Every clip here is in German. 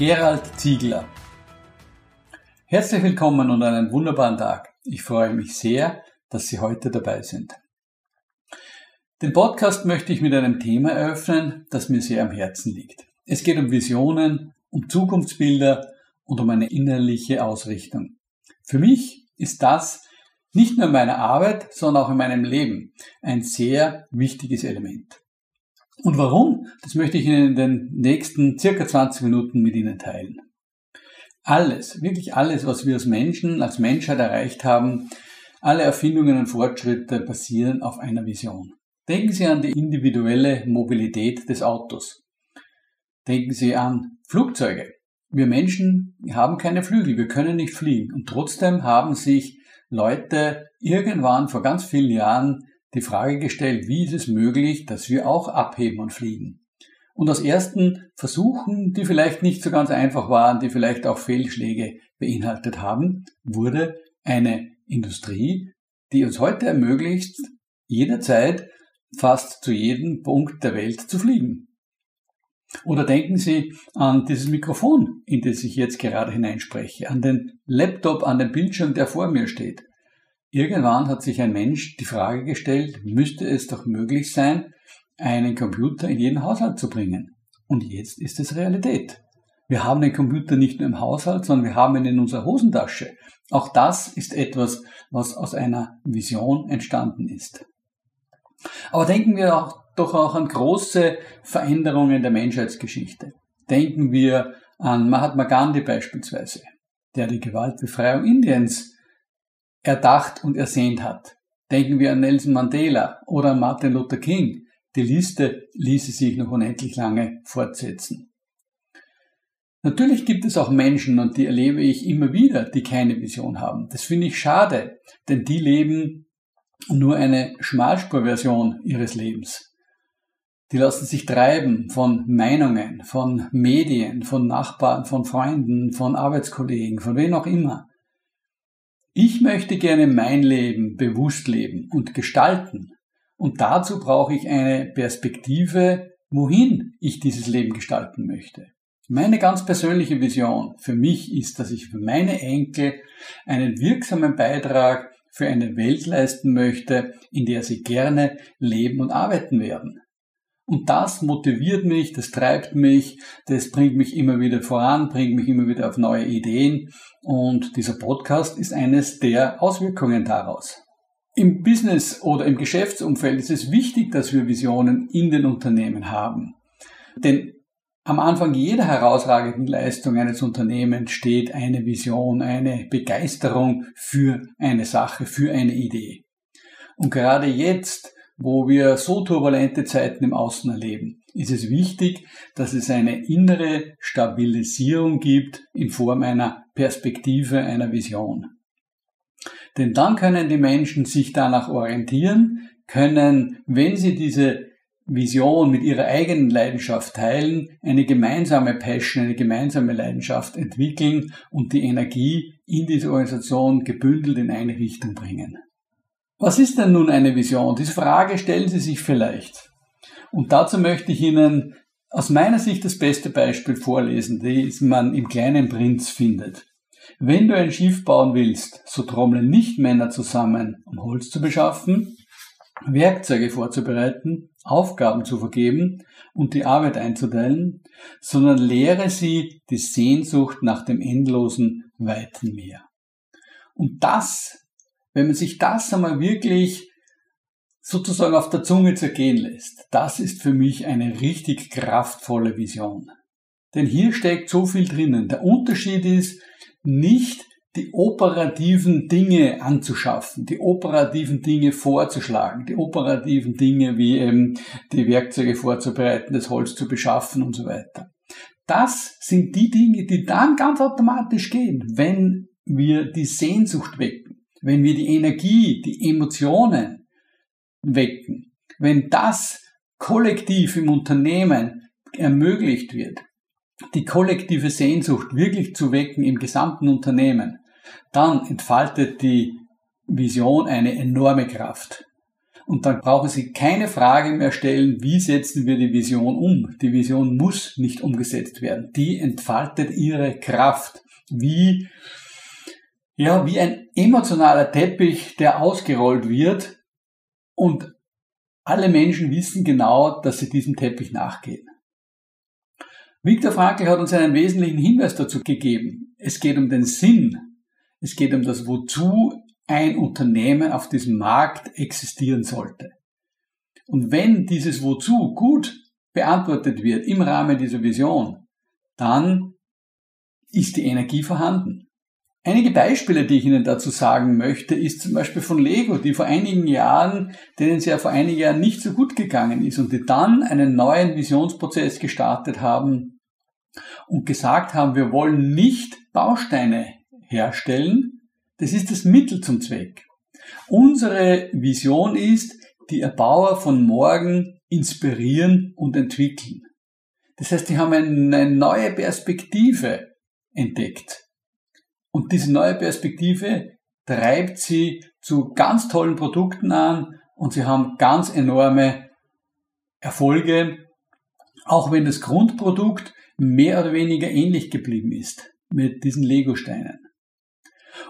Gerald Ziegler. Herzlich willkommen und einen wunderbaren Tag. Ich freue mich sehr, dass Sie heute dabei sind. Den Podcast möchte ich mit einem Thema eröffnen, das mir sehr am Herzen liegt. Es geht um Visionen, um Zukunftsbilder und um eine innerliche Ausrichtung. Für mich ist das nicht nur in meiner Arbeit, sondern auch in meinem Leben ein sehr wichtiges Element. Und warum? Das möchte ich Ihnen in den nächsten circa 20 Minuten mit Ihnen teilen. Alles, wirklich alles, was wir als Menschen, als Menschheit erreicht haben, alle Erfindungen und Fortschritte basieren auf einer Vision. Denken Sie an die individuelle Mobilität des Autos. Denken Sie an Flugzeuge. Wir Menschen haben keine Flügel, wir können nicht fliegen. Und trotzdem haben sich Leute irgendwann vor ganz vielen Jahren die Frage gestellt, wie ist es möglich, dass wir auch abheben und fliegen. Und aus ersten Versuchen, die vielleicht nicht so ganz einfach waren, die vielleicht auch Fehlschläge beinhaltet haben, wurde eine Industrie, die uns heute ermöglicht, jederzeit fast zu jedem Punkt der Welt zu fliegen. Oder denken Sie an dieses Mikrofon, in das ich jetzt gerade hineinspreche, an den Laptop, an den Bildschirm, der vor mir steht. Irgendwann hat sich ein Mensch die Frage gestellt, müsste es doch möglich sein, einen Computer in jeden Haushalt zu bringen. Und jetzt ist es Realität. Wir haben den Computer nicht nur im Haushalt, sondern wir haben ihn in unserer Hosentasche. Auch das ist etwas, was aus einer Vision entstanden ist. Aber denken wir auch, doch auch an große Veränderungen der Menschheitsgeschichte. Denken wir an Mahatma Gandhi beispielsweise, der die Gewaltbefreiung Indiens erdacht und ersehnt hat. Denken wir an Nelson Mandela oder Martin Luther King. Die Liste ließe sich noch unendlich lange fortsetzen. Natürlich gibt es auch Menschen, und die erlebe ich immer wieder, die keine Vision haben. Das finde ich schade, denn die leben nur eine Schmalspurversion ihres Lebens. Die lassen sich treiben von Meinungen, von Medien, von Nachbarn, von Freunden, von Arbeitskollegen, von wem auch immer. Ich möchte gerne mein Leben bewusst leben und gestalten. Und dazu brauche ich eine Perspektive, wohin ich dieses Leben gestalten möchte. Meine ganz persönliche Vision für mich ist, dass ich für meine Enkel einen wirksamen Beitrag für eine Welt leisten möchte, in der sie gerne leben und arbeiten werden. Und das motiviert mich, das treibt mich, das bringt mich immer wieder voran, bringt mich immer wieder auf neue Ideen. Und dieser Podcast ist eines der Auswirkungen daraus. Im Business oder im Geschäftsumfeld ist es wichtig, dass wir Visionen in den Unternehmen haben. Denn am Anfang jeder herausragenden Leistung eines Unternehmens steht eine Vision, eine Begeisterung für eine Sache, für eine Idee. Und gerade jetzt, wo wir so turbulente Zeiten im Außen erleben, ist es wichtig, dass es eine innere Stabilisierung gibt in Form einer Perspektive, einer Vision. Denn dann können die Menschen sich danach orientieren, können, wenn sie diese Vision mit ihrer eigenen Leidenschaft teilen, eine gemeinsame Passion, eine gemeinsame Leidenschaft entwickeln und die Energie in diese Organisation gebündelt in eine Richtung bringen. Was ist denn nun eine Vision? Diese Frage stellen Sie sich vielleicht. Und dazu möchte ich Ihnen aus meiner Sicht das beste Beispiel vorlesen, das man im kleinen Prinz findet. Wenn du ein Schiff bauen willst, so trommeln nicht Männer zusammen, um Holz zu beschaffen, Werkzeuge vorzubereiten, Aufgaben zu vergeben und die Arbeit einzuteilen, sondern lehre sie die Sehnsucht nach dem endlosen, weiten Meer. Und das wenn man sich das einmal wirklich sozusagen auf der Zunge zergehen lässt, das ist für mich eine richtig kraftvolle Vision. Denn hier steckt so viel drinnen. Der Unterschied ist nicht die operativen Dinge anzuschaffen, die operativen Dinge vorzuschlagen, die operativen Dinge wie eben die Werkzeuge vorzubereiten, das Holz zu beschaffen und so weiter. Das sind die Dinge, die dann ganz automatisch gehen, wenn wir die Sehnsucht wecken, wenn wir die Energie, die Emotionen wecken, wenn das kollektiv im Unternehmen ermöglicht wird, die kollektive Sehnsucht wirklich zu wecken im gesamten Unternehmen, dann entfaltet die Vision eine enorme Kraft. Und dann brauchen Sie keine Frage mehr stellen, wie setzen wir die Vision um. Die Vision muss nicht umgesetzt werden. Die entfaltet ihre Kraft. Wie, ja, wie ein emotionaler Teppich, der ausgerollt wird und alle Menschen wissen genau, dass sie diesem Teppich nachgehen. Viktor Frankl hat uns einen wesentlichen Hinweis dazu gegeben. Es geht um den Sinn. Es geht um das Wozu ein Unternehmen auf diesem Markt existieren sollte. Und wenn dieses Wozu gut beantwortet wird im Rahmen dieser Vision, dann ist die Energie vorhanden. Einige Beispiele, die ich Ihnen dazu sagen möchte, ist zum Beispiel von Lego, die vor einigen Jahren, denen es ja vor einigen Jahren nicht so gut gegangen ist und die dann einen neuen Visionsprozess gestartet haben und gesagt haben, wir wollen nicht Bausteine herstellen, das ist das Mittel zum Zweck. Unsere Vision ist, die Erbauer von morgen inspirieren und entwickeln. Das heißt, die haben eine neue Perspektive entdeckt. Und diese neue Perspektive treibt sie zu ganz tollen Produkten an und sie haben ganz enorme Erfolge, auch wenn das Grundprodukt mehr oder weniger ähnlich geblieben ist mit diesen Lego-Steinen.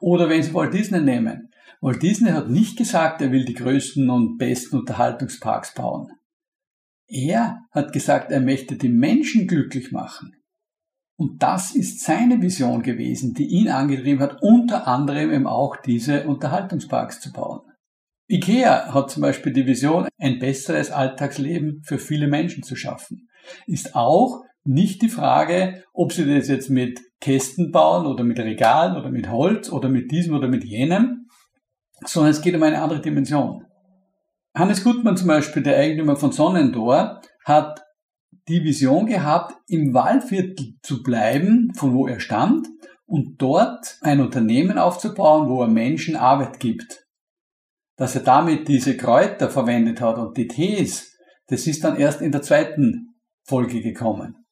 Oder wenn Sie Walt Disney nehmen. Walt Disney hat nicht gesagt, er will die größten und besten Unterhaltungsparks bauen. Er hat gesagt, er möchte die Menschen glücklich machen. Und das ist seine Vision gewesen, die ihn angetrieben hat, unter anderem eben auch diese Unterhaltungsparks zu bauen. IKEA hat zum Beispiel die Vision, ein besseres Alltagsleben für viele Menschen zu schaffen. Ist auch nicht die Frage, ob sie das jetzt mit Kästen bauen oder mit Regalen oder mit Holz oder mit diesem oder mit jenem, sondern es geht um eine andere Dimension. Hannes Gutmann zum Beispiel, der Eigentümer von Sonnendor, hat die Vision gehabt, im Waldviertel zu bleiben, von wo er stammt, und dort ein Unternehmen aufzubauen, wo er Menschen Arbeit gibt. Dass er damit diese Kräuter verwendet hat und die Tees, das ist dann erst in der zweiten Folge gekommen.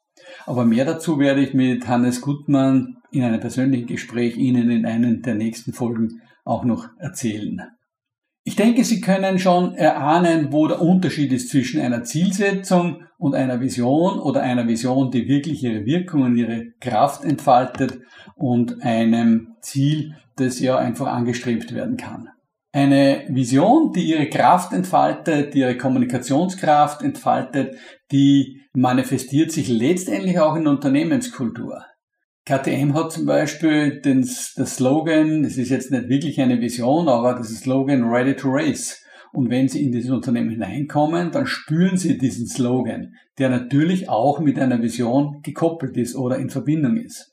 Aber mehr dazu werde ich mit Hannes Gutmann in einem persönlichen Gespräch Ihnen in einen der nächsten Folgen auch noch erzählen. Ich denke, Sie können schon erahnen, wo der Unterschied ist zwischen einer Zielsetzung und einer Vision oder einer Vision, die wirklich ihre Wirkung und ihre Kraft entfaltet und einem Ziel, das ja einfach angestrebt werden kann. Eine Vision, die ihre Kraft entfaltet, die ihre Kommunikationskraft entfaltet, die manifestiert sich letztendlich auch in Unternehmenskultur. KTM hat zum Beispiel den, das Slogan, das ist jetzt nicht wirklich eine Vision, aber das ist Slogan Ready to Race. Und wenn Sie in dieses Unternehmen hineinkommen, dann spüren Sie diesen Slogan, der natürlich auch mit einer Vision gekoppelt ist oder in Verbindung ist.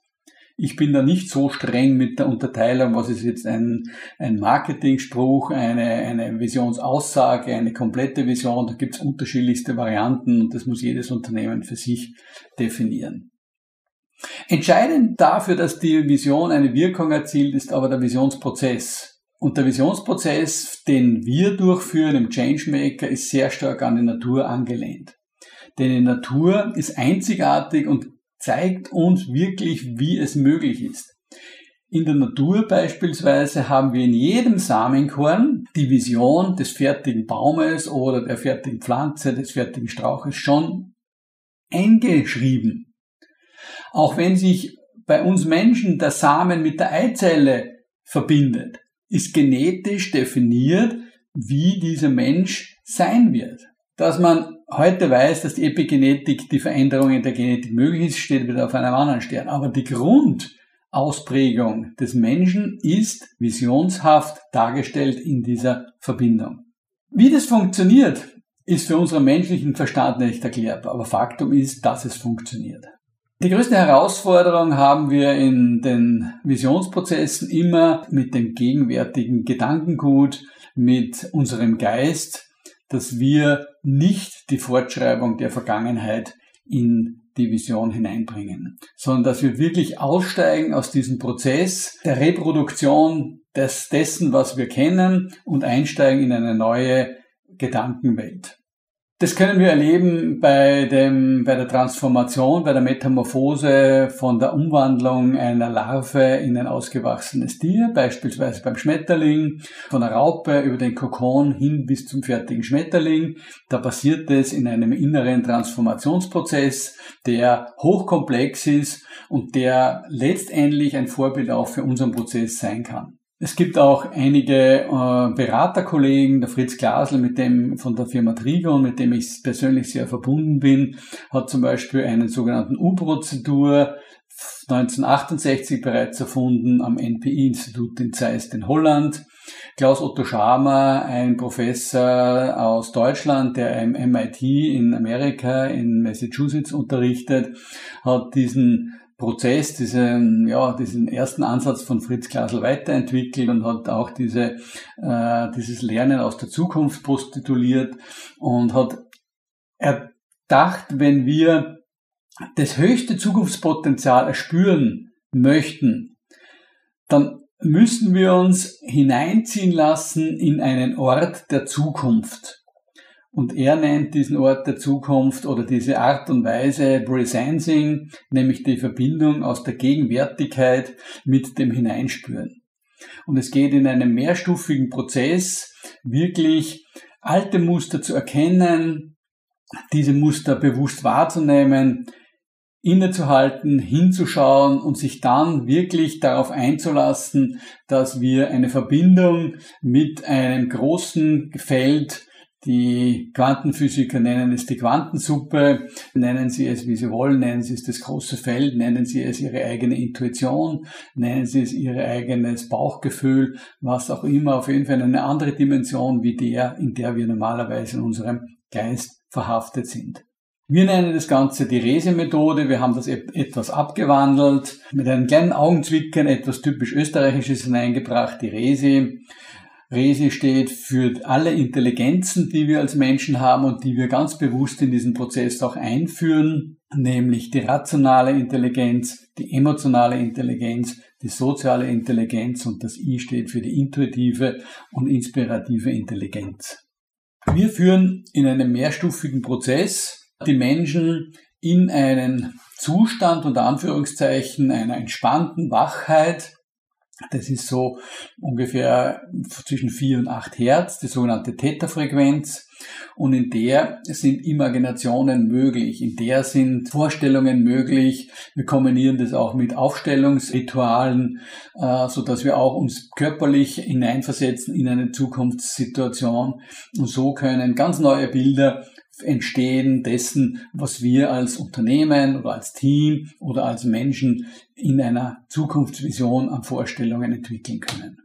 Ich bin da nicht so streng mit der Unterteilung, was ist jetzt ein, ein Marketingspruch, eine, eine Visionsaussage, eine komplette Vision. Da gibt es unterschiedlichste Varianten und das muss jedes Unternehmen für sich definieren. Entscheidend dafür, dass die Vision eine Wirkung erzielt, ist aber der Visionsprozess. Und der Visionsprozess, den wir durchführen im Changemaker, ist sehr stark an die Natur angelehnt. Denn die Natur ist einzigartig und zeigt uns wirklich, wie es möglich ist. In der Natur beispielsweise haben wir in jedem Samenkorn die Vision des fertigen Baumes oder der fertigen Pflanze, des fertigen Strauches schon eingeschrieben. Auch wenn sich bei uns Menschen der Samen mit der Eizelle verbindet, ist genetisch definiert, wie dieser Mensch sein wird. Dass man heute weiß, dass die Epigenetik, die Veränderung in der Genetik möglich ist, steht wieder auf einem anderen Stern. Aber die Grundausprägung des Menschen ist visionshaft dargestellt in dieser Verbindung. Wie das funktioniert, ist für unseren menschlichen Verstand nicht erklärbar, aber Faktum ist, dass es funktioniert. Die größte Herausforderung haben wir in den Visionsprozessen immer mit dem gegenwärtigen Gedankengut, mit unserem Geist, dass wir nicht die Fortschreibung der Vergangenheit in die Vision hineinbringen, sondern dass wir wirklich aussteigen aus diesem Prozess der Reproduktion des, dessen, was wir kennen und einsteigen in eine neue Gedankenwelt. Das können wir erleben bei, dem, bei der Transformation, bei der Metamorphose von der Umwandlung einer Larve in ein ausgewachsenes Tier, beispielsweise beim Schmetterling, von der Raupe über den Kokon hin bis zum fertigen Schmetterling. Da passiert es in einem inneren Transformationsprozess, der hochkomplex ist und der letztendlich ein Vorbild auch für unseren Prozess sein kann. Es gibt auch einige äh, Beraterkollegen, der Fritz Glasl, mit dem von der Firma Trigon, mit dem ich persönlich sehr verbunden bin, hat zum Beispiel einen sogenannten U-Prozedur 1968 bereits erfunden am NPI-Institut in Zeist in Holland. Klaus Otto Schamer, ein Professor aus Deutschland, der im MIT in Amerika in Massachusetts unterrichtet, hat diesen Prozess, diesen, ja, diesen ersten Ansatz von Fritz Glasl weiterentwickelt und hat auch diese, äh, dieses Lernen aus der Zukunft postituliert und hat erdacht, wenn wir das höchste Zukunftspotenzial erspüren möchten, dann müssen wir uns hineinziehen lassen in einen Ort der Zukunft. Und er nennt diesen Ort der Zukunft oder diese Art und Weise Presensing, nämlich die Verbindung aus der Gegenwärtigkeit mit dem Hineinspüren. Und es geht in einem mehrstufigen Prozess wirklich alte Muster zu erkennen, diese Muster bewusst wahrzunehmen, innezuhalten, hinzuschauen und sich dann wirklich darauf einzulassen, dass wir eine Verbindung mit einem großen Feld die Quantenphysiker nennen es die Quantensuppe, nennen sie es, wie sie wollen, nennen sie es das große Feld, nennen sie es ihre eigene Intuition, nennen sie es ihr eigenes Bauchgefühl, was auch immer, auf jeden Fall eine andere Dimension wie der, in der wir normalerweise in unserem Geist verhaftet sind. Wir nennen das Ganze die Rese-Methode. Wir haben das etwas abgewandelt, mit einem kleinen Augenzwickern etwas typisch Österreichisches hineingebracht, die Rese. Resi steht für alle Intelligenzen, die wir als Menschen haben und die wir ganz bewusst in diesen Prozess auch einführen, nämlich die rationale Intelligenz, die emotionale Intelligenz, die soziale Intelligenz und das I steht für die intuitive und inspirative Intelligenz. Wir führen in einem mehrstufigen Prozess die Menschen in einen Zustand unter Anführungszeichen einer entspannten Wachheit, das ist so ungefähr zwischen 4 und 8 Hertz, die sogenannte Theta-Frequenz. Und in der sind Imaginationen möglich, in der sind Vorstellungen möglich. Wir kombinieren das auch mit Aufstellungsritualen, äh, so dass wir auch uns körperlich hineinversetzen in eine Zukunftssituation. Und so können ganz neue Bilder entstehen dessen, was wir als Unternehmen oder als Team oder als Menschen in einer Zukunftsvision an Vorstellungen entwickeln können.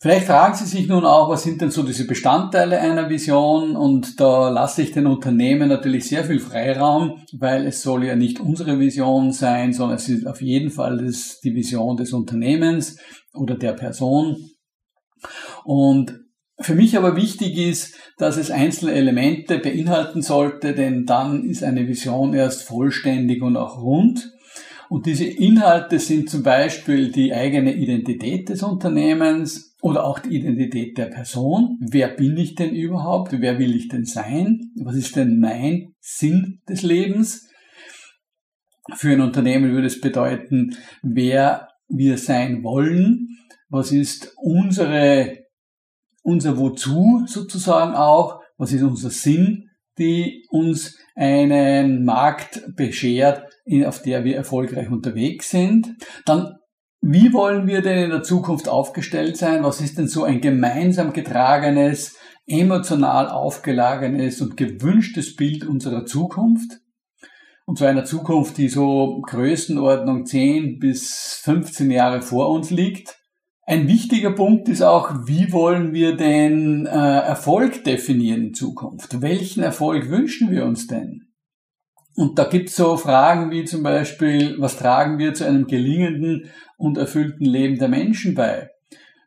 Vielleicht fragen Sie sich nun auch, was sind denn so diese Bestandteile einer Vision? Und da lasse ich den Unternehmen natürlich sehr viel Freiraum, weil es soll ja nicht unsere Vision sein, sondern es ist auf jeden Fall die Vision des Unternehmens oder der Person. Und für mich aber wichtig ist, dass es einzelne Elemente beinhalten sollte, denn dann ist eine Vision erst vollständig und auch rund. Und diese Inhalte sind zum Beispiel die eigene Identität des Unternehmens oder auch die Identität der Person. Wer bin ich denn überhaupt? Wer will ich denn sein? Was ist denn mein Sinn des Lebens? Für ein Unternehmen würde es bedeuten, wer wir sein wollen. Was ist unsere unser Wozu sozusagen auch, was ist unser Sinn, die uns einen Markt beschert, auf der wir erfolgreich unterwegs sind. Dann, wie wollen wir denn in der Zukunft aufgestellt sein? Was ist denn so ein gemeinsam getragenes, emotional aufgelagenes und gewünschtes Bild unserer Zukunft? Und zwar einer Zukunft, die so Größenordnung 10 bis 15 Jahre vor uns liegt. Ein wichtiger Punkt ist auch, wie wollen wir denn äh, Erfolg definieren in Zukunft? Welchen Erfolg wünschen wir uns denn? Und da gibt's so Fragen wie zum Beispiel, was tragen wir zu einem gelingenden und erfüllten Leben der Menschen bei?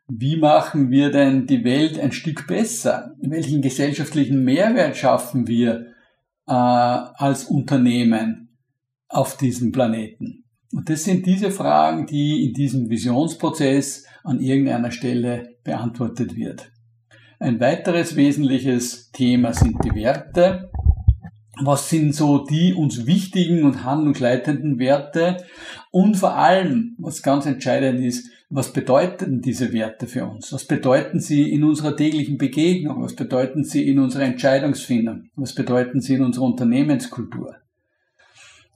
Wie machen wir denn die Welt ein Stück besser? Welchen gesellschaftlichen Mehrwert schaffen wir äh, als Unternehmen? auf diesem Planeten? Und das sind diese Fragen, die in diesem Visionsprozess an irgendeiner Stelle beantwortet wird. Ein weiteres wesentliches Thema sind die Werte. Was sind so die uns wichtigen und handlungsleitenden Werte? Und vor allem, was ganz entscheidend ist, was bedeuten diese Werte für uns? Was bedeuten sie in unserer täglichen Begegnung? Was bedeuten sie in unserer Entscheidungsfindung? Was bedeuten sie in unserer Unternehmenskultur?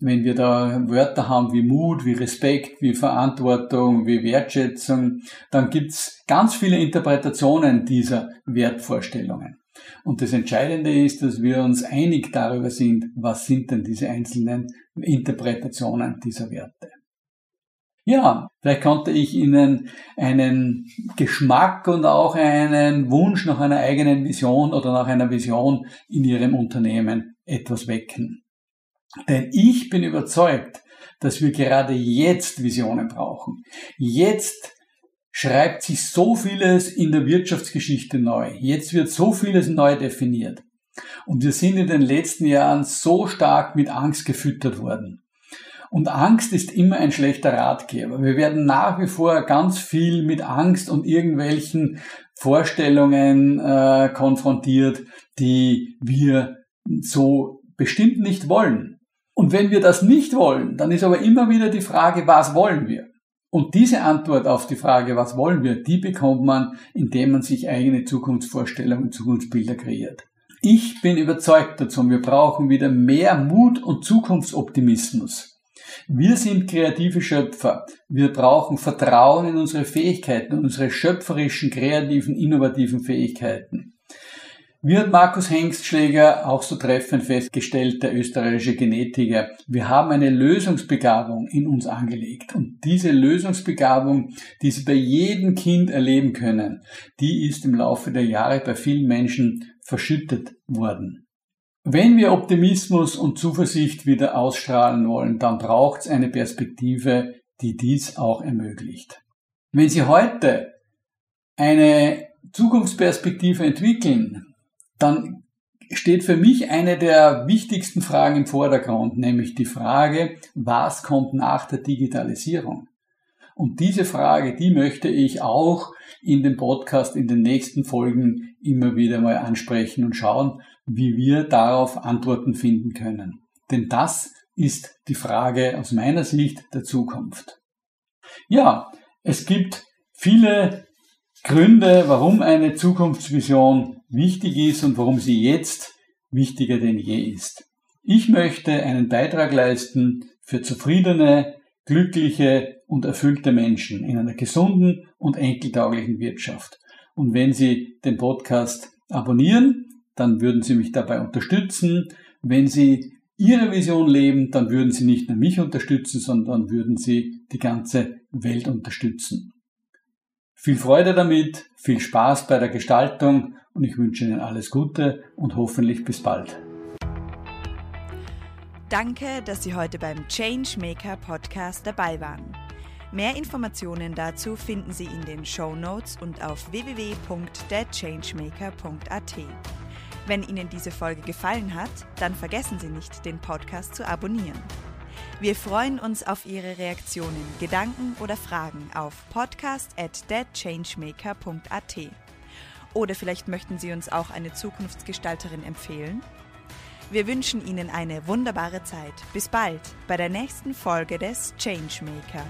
Wenn wir da Wörter haben wie Mut, wie Respekt, wie Verantwortung, wie Wertschätzung, dann gibt's ganz viele Interpretationen dieser Wertvorstellungen. Und das Entscheidende ist, dass wir uns einig darüber sind, was sind denn diese einzelnen Interpretationen dieser Werte. Ja, vielleicht konnte ich Ihnen einen Geschmack und auch einen Wunsch nach einer eigenen Vision oder nach einer Vision in Ihrem Unternehmen etwas wecken. Denn ich bin überzeugt, dass wir gerade jetzt Visionen brauchen. Jetzt schreibt sich so vieles in der Wirtschaftsgeschichte neu. Jetzt wird so vieles neu definiert. Und wir sind in den letzten Jahren so stark mit Angst gefüttert worden. Und Angst ist immer ein schlechter Ratgeber. Wir werden nach wie vor ganz viel mit Angst und irgendwelchen Vorstellungen äh, konfrontiert, die wir so bestimmt nicht wollen. Und wenn wir das nicht wollen, dann ist aber immer wieder die Frage, was wollen wir? Und diese Antwort auf die Frage, was wollen wir, die bekommt man, indem man sich eigene Zukunftsvorstellungen, Zukunftsbilder kreiert. Ich bin überzeugt dazu, wir brauchen wieder mehr Mut und Zukunftsoptimismus. Wir sind kreative Schöpfer. Wir brauchen Vertrauen in unsere Fähigkeiten, unsere schöpferischen, kreativen, innovativen Fähigkeiten. Wie hat Markus Hengstschläger auch so treffend festgestellt, der österreichische Genetiker, wir haben eine Lösungsbegabung in uns angelegt. Und diese Lösungsbegabung, die Sie bei jedem Kind erleben können, die ist im Laufe der Jahre bei vielen Menschen verschüttet worden. Wenn wir Optimismus und Zuversicht wieder ausstrahlen wollen, dann braucht es eine Perspektive, die dies auch ermöglicht. Wenn Sie heute eine Zukunftsperspektive entwickeln, dann steht für mich eine der wichtigsten Fragen im Vordergrund, nämlich die Frage, was kommt nach der Digitalisierung? Und diese Frage, die möchte ich auch in dem Podcast in den nächsten Folgen immer wieder mal ansprechen und schauen, wie wir darauf Antworten finden können. Denn das ist die Frage aus meiner Sicht der Zukunft. Ja, es gibt viele Gründe, warum eine Zukunftsvision wichtig ist und warum sie jetzt wichtiger denn je ist. Ich möchte einen Beitrag leisten für zufriedene, glückliche und erfüllte Menschen in einer gesunden und enkeltauglichen Wirtschaft. Und wenn Sie den Podcast abonnieren, dann würden Sie mich dabei unterstützen. Wenn Sie Ihre Vision leben, dann würden Sie nicht nur mich unterstützen, sondern würden Sie die ganze Welt unterstützen. Viel Freude damit, viel Spaß bei der Gestaltung und ich wünsche Ihnen alles Gute und hoffentlich bis bald. Danke, dass Sie heute beim Changemaker Podcast dabei waren. Mehr Informationen dazu finden Sie in den Show Notes und auf www.thechangemaker.at. Wenn Ihnen diese Folge gefallen hat, dann vergessen Sie nicht, den Podcast zu abonnieren. Wir freuen uns auf Ihre Reaktionen, Gedanken oder Fragen auf podcast at deadchangemaker.at. Oder vielleicht möchten Sie uns auch eine Zukunftsgestalterin empfehlen? Wir wünschen Ihnen eine wunderbare Zeit. Bis bald bei der nächsten Folge des Changemaker.